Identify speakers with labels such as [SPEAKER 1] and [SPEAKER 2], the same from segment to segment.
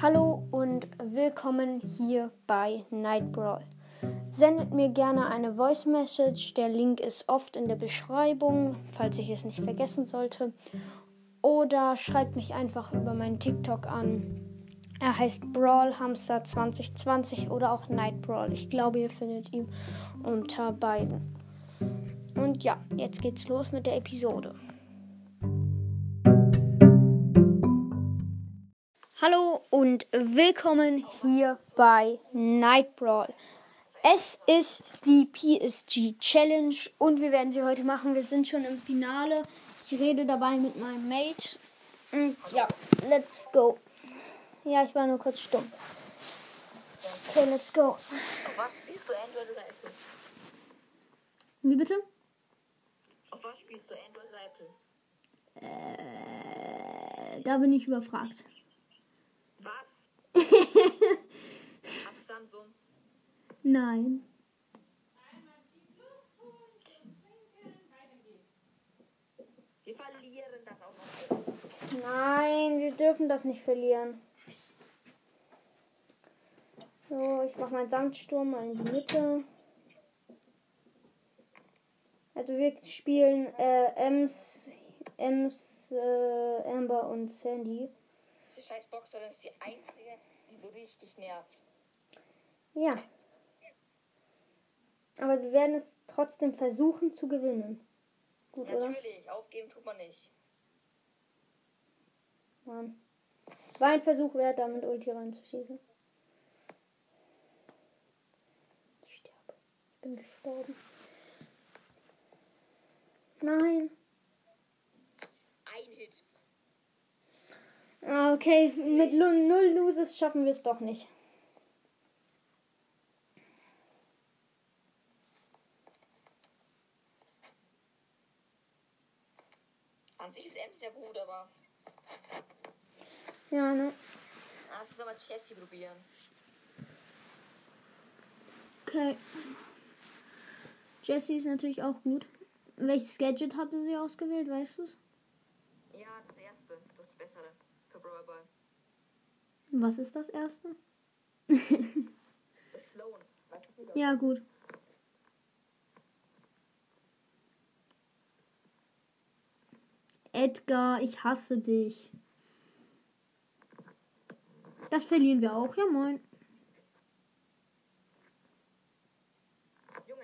[SPEAKER 1] Hallo und willkommen hier bei Night Brawl. Sendet mir gerne eine Voice Message. Der Link ist oft in der Beschreibung, falls ich es nicht vergessen sollte. Oder schreibt mich einfach über meinen TikTok an. Er heißt Brawl Hamster 2020 oder auch Night Brawl. Ich glaube, ihr findet ihn unter beiden. Und ja, jetzt geht's los mit der Episode. Hallo und willkommen hier bei Night Brawl. Es ist die PSG Challenge und wir werden sie heute machen. Wir sind schon im Finale. Ich rede dabei mit meinem Mate. Und ja, let's go. Ja, ich war nur kurz stumm. Okay, let's go.
[SPEAKER 2] Auf was spielst du Android oder Apple?
[SPEAKER 1] Wie bitte?
[SPEAKER 2] Auf was spielst du Android oder Apple?
[SPEAKER 1] Äh, da bin ich überfragt.
[SPEAKER 2] Was? Hast du Samsung?
[SPEAKER 1] Nein.
[SPEAKER 2] Wir verlieren das auch noch.
[SPEAKER 1] Nein, wir dürfen das nicht verlieren. So, ich mache meinen Sandsturm mal in die Mitte. Also wir spielen äh, Ems, Ems, äh, Amber und Sandy.
[SPEAKER 2] Diese scheiß Boxer, das ist die einzige, die so richtig nervt.
[SPEAKER 1] Ja. Aber wir werden es trotzdem versuchen zu gewinnen. Gut, oder?
[SPEAKER 2] Natürlich, aufgeben tut man nicht.
[SPEAKER 1] Mann. War ein Versuch wert, da mit Ulti reinzuschießen. Ich sterbe. Ich bin gestorben. Nein.
[SPEAKER 2] Ein Hit.
[SPEAKER 1] Ah, Okay, mit null Loses schaffen wir es doch nicht.
[SPEAKER 2] An sich ist Ems ja gut, aber
[SPEAKER 1] Ja, ne?
[SPEAKER 2] lass uns mal Jessie probieren.
[SPEAKER 1] Okay. Jessie ist natürlich auch gut. Welches Gadget hatte sie ausgewählt, weißt du es?
[SPEAKER 2] Ja, das erste, das bessere. Für Brawl Ball.
[SPEAKER 1] Was ist das erste?
[SPEAKER 2] Das Sloan.
[SPEAKER 1] Ja, gut. Edgar, ich hasse dich. Das verlieren wir auch, ja moin.
[SPEAKER 2] Junge,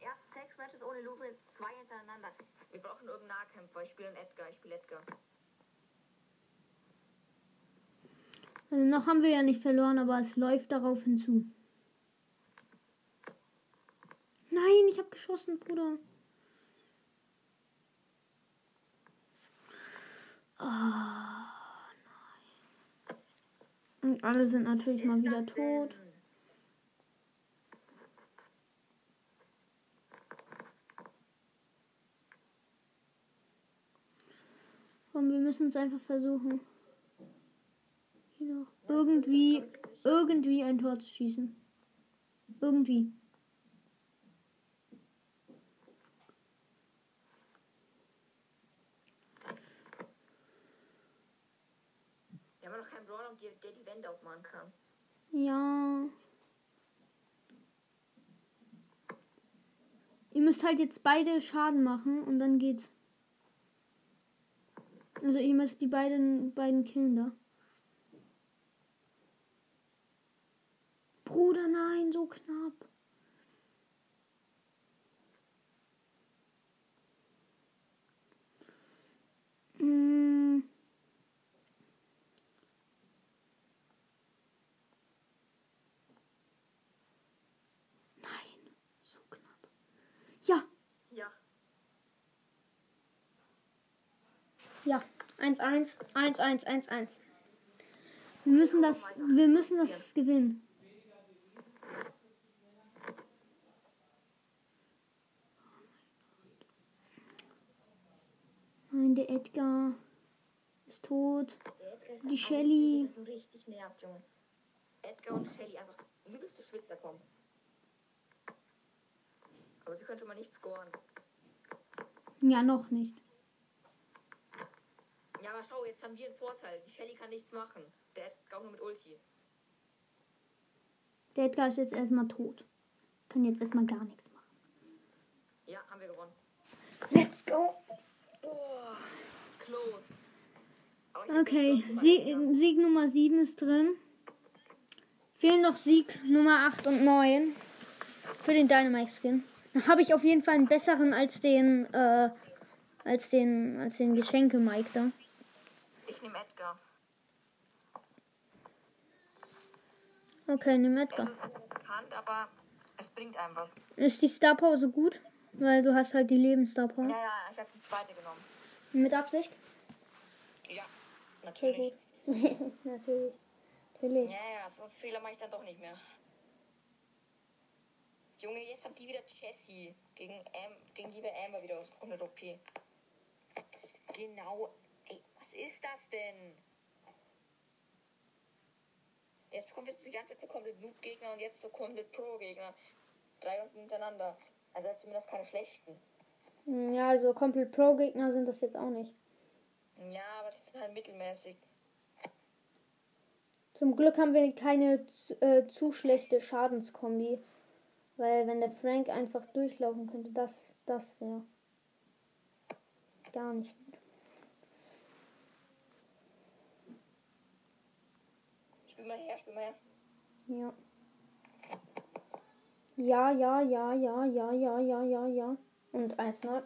[SPEAKER 2] erst sechs Matches ohne Lose, jetzt zwei hintereinander. Wir brauchen irgendeinen Nahkämpfer. Ich spiele Edgar, ich spiele Edgar.
[SPEAKER 1] Also noch haben wir ja nicht verloren, aber es läuft darauf hinzu. Nein, ich habe geschossen, Bruder. Nein. Und alle sind natürlich mal wieder tot. Komm, wir müssen es einfach versuchen. Irgendwie, irgendwie ein Tor zu schießen. Irgendwie.
[SPEAKER 2] Keinen Brawler, der die Wände aufmachen kann.
[SPEAKER 1] Ja. Ihr müsst halt jetzt beide Schaden machen und dann geht's. Also ihr müsst die beiden, beiden killen da. Bruder, nein, so knapp. 1,
[SPEAKER 2] 1,
[SPEAKER 1] 1, 1, 1, 1. Wir müssen das, wir müssen das gewinnen. Nein, der Edgar ist tot. Die Shelly.
[SPEAKER 2] Richtig nervt, Junge. Edgar und Shelly einfach übelste Schwitzer kommen. Aber sie könnte schon mal nicht scoren.
[SPEAKER 1] Ja, noch nicht.
[SPEAKER 2] Ja, aber schau, jetzt haben wir einen Vorteil. Die Shelly kann nichts machen. Der Edgar auch nur mit Ulti.
[SPEAKER 1] Der Edgar ist jetzt erstmal tot. Kann jetzt erstmal gar nichts machen.
[SPEAKER 2] Ja, haben wir gewonnen.
[SPEAKER 1] Let's go.
[SPEAKER 2] Boah, close.
[SPEAKER 1] Okay, Sieg, Sieg Nummer 7 ist drin. Fehlen noch Sieg Nummer 8 und 9 für den Dynamite Skin. Dann habe ich auf jeden Fall einen besseren als den, äh, als den, als den Geschenke Mike da.
[SPEAKER 2] Nehme Edgar.
[SPEAKER 1] Okay, nimm
[SPEAKER 2] Es
[SPEAKER 1] Edgar.
[SPEAKER 2] ist bekannt, aber es bringt einem was.
[SPEAKER 1] Ist die Star Power so gut? Weil du hast halt die Lebensstar Power.
[SPEAKER 2] Ja, ja, ich habe die zweite genommen.
[SPEAKER 1] Mit Absicht?
[SPEAKER 2] Ja, natürlich.
[SPEAKER 1] gut. Natürlich. Natürlich.
[SPEAKER 2] Ja, ja, so einen Fehler mache ich dann doch nicht mehr. Junge, jetzt habt ihr wieder Jessie gegen, Am gegen wir Amber wieder aus komplett OP. Genau. Ist das denn? Jetzt kommt jetzt die ganze Zeit so komplett Noob-Gegner und jetzt so komplett Pro-Gegner. Drei Runden hintereinander. Also zumindest keine schlechten.
[SPEAKER 1] Ja, also komplett Pro-Gegner sind das jetzt auch nicht.
[SPEAKER 2] Ja, aber es ist halt mittelmäßig.
[SPEAKER 1] Zum Glück haben wir keine zu- äh, zu schlechte Schadenskombi. Weil wenn der Frank einfach durchlaufen könnte, das, das wäre gar nicht
[SPEAKER 2] Spiel mal her, spiel mal her.
[SPEAKER 1] Ja. Ja, ja, ja, ja, ja, ja, ja, ja, ja. Und 1-0.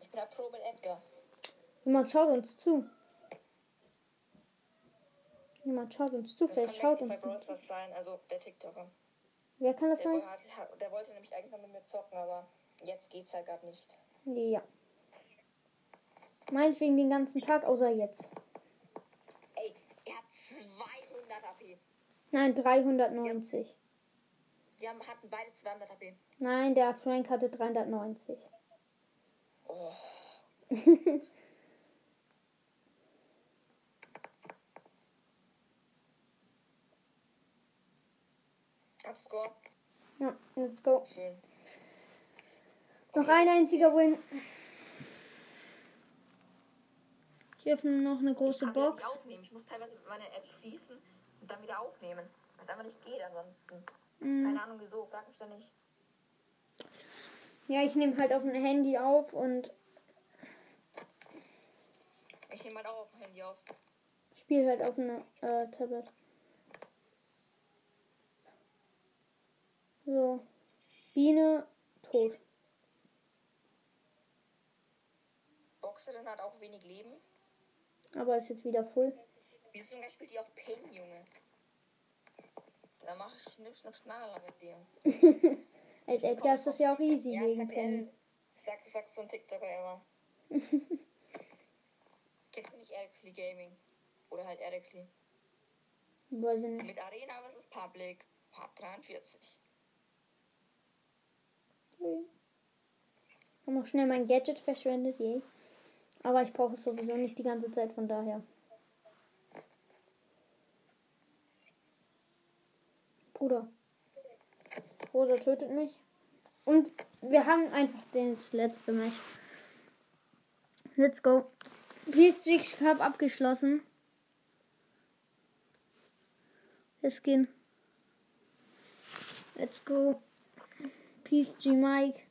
[SPEAKER 2] Ich bin halt Pro mit Edgar.
[SPEAKER 1] Jemand schaut uns zu. Jemand schaut uns zu.
[SPEAKER 2] Das
[SPEAKER 1] Vielleicht schaut uns zu.
[SPEAKER 2] Sein, also der TikToker.
[SPEAKER 1] Wer kann das
[SPEAKER 2] Der,
[SPEAKER 1] sein?
[SPEAKER 2] woll- hat, der wollte nämlich eigentlich mal mit mir zocken, aber jetzt geht's halt gerade nicht.
[SPEAKER 1] Ja. Meinetwegen den ganzen Tag, außer jetzt.
[SPEAKER 2] Ey, er hat 200 AP.
[SPEAKER 1] Nein, 390.
[SPEAKER 2] Die haben, hatten beide 200 AP.
[SPEAKER 1] Nein, der Frank hatte 390.
[SPEAKER 2] Oh, Abscore.
[SPEAKER 1] ja, let's go.
[SPEAKER 2] Schön.
[SPEAKER 1] Noch ein einziger Win. Ich öffne noch eine
[SPEAKER 2] Ich
[SPEAKER 1] große
[SPEAKER 2] wieder
[SPEAKER 1] Box.
[SPEAKER 2] Ich muss teilweise meine App schließen dann wieder aufnehmen. Was einfach nicht geht ansonsten.
[SPEAKER 1] Mm.
[SPEAKER 2] Keine Ahnung wieso, frag mich da nicht.
[SPEAKER 1] Ja, ich nehme halt auf dem Handy auf und
[SPEAKER 2] Ich nehme halt auch auf dem Handy auf.
[SPEAKER 1] spiele halt auf einem äh, Tablet. So. Biene tot.
[SPEAKER 2] Boxerin hat auch wenig Leben.
[SPEAKER 1] Aber ist jetzt wieder voll.
[SPEAKER 2] Wieso zum Beispiel die auch Pain, Junge? Da mach ich schnipp, schnapp, schnaller mit dir.
[SPEAKER 1] Als Edgar ist das ja auch easy
[SPEAKER 2] Ja,
[SPEAKER 1] wegen
[SPEAKER 2] sag,
[SPEAKER 1] Penny.
[SPEAKER 2] Sag, sag so ein TikToker immer. Kennst du nicht Erixley Gaming? Oder halt Erixley.
[SPEAKER 1] Weiß ich.
[SPEAKER 2] Mit Arena vs Public. Part 43.
[SPEAKER 1] Ich habe noch schnell mein Gadget verschwendet, je. Aber ich brauche es sowieso nicht die ganze Zeit, von daher. Bruder. Rosa tötet mich. Und wir haben einfach das letzte Match. Let's go. PSG Cup abgeschlossen. Let's gehen. Let's go. PSG Mike.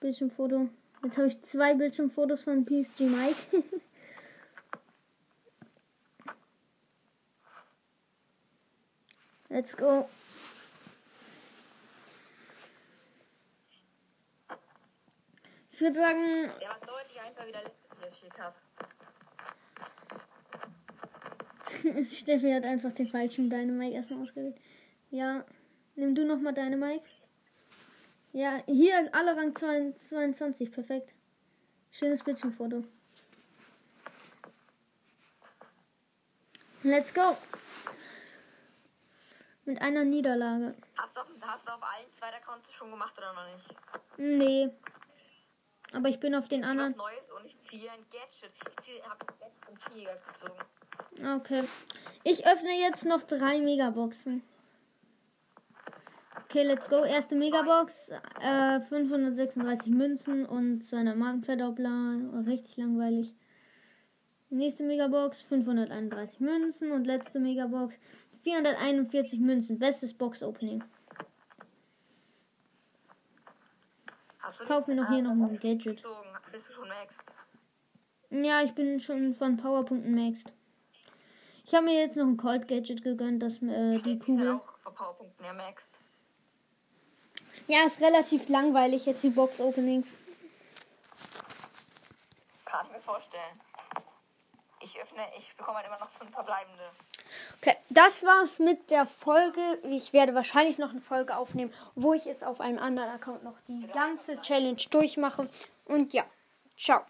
[SPEAKER 1] Bildschirmfoto. Jetzt habe ich zwei Bildschirmfotos von PSG Mike. Let's go. Ich würde sagen,
[SPEAKER 2] Der war deutlich einfach wie der letzte PSG Cup.
[SPEAKER 1] Steffi hat einfach den falschen Dynamite erstmal ausgewählt. Ja, nimm du nochmal Dynamite. Ja, hier alle Rang 22, perfekt. Schönes Bildschirmfoto. Let's go. Mit einer Niederlage.
[SPEAKER 2] Hast du, auf, hast du auf allen zweiten Accounts schon gemacht oder noch nicht?
[SPEAKER 1] Nee. Aber ich bin auf den
[SPEAKER 2] Ich
[SPEAKER 1] anderen.
[SPEAKER 2] was Neues und ich ziehe ein Gadget. Ich ziehe, hab Gadget Tiger gezogen.
[SPEAKER 1] Okay. Ich öffne jetzt noch drei Megaboxen. Okay, let's go. Erste Megabox. Äh, 536 Münzen und 200 Markenverdoppler. Richtig langweilig. Nächste Megabox 531 Münzen und letzte Megabox 441 Münzen. Bestes Box-Opening.
[SPEAKER 2] Hast du
[SPEAKER 1] Kauf mir noch hier
[SPEAKER 2] Ah,
[SPEAKER 1] noch ein Gadget.
[SPEAKER 2] Bist du schon maxed?
[SPEAKER 1] Ja, ich bin schon von Powerpunkten maxed. Ich habe mir jetzt noch ein Cold Gadget gegönnt, das äh, die Kugel.
[SPEAKER 2] auch von Powerpunkten maxed.
[SPEAKER 1] Ja, ist relativ langweilig jetzt die Box-Openings.
[SPEAKER 2] Kann ich mir vorstellen. Ich öffne, ich bekomme halt immer noch fünf verbleibende.
[SPEAKER 1] Okay, das war's mit der Folge. Ich werde wahrscheinlich noch eine Folge aufnehmen, wo ich es auf einem anderen Account noch die ganze Challenge durchmache. Und ja, ciao.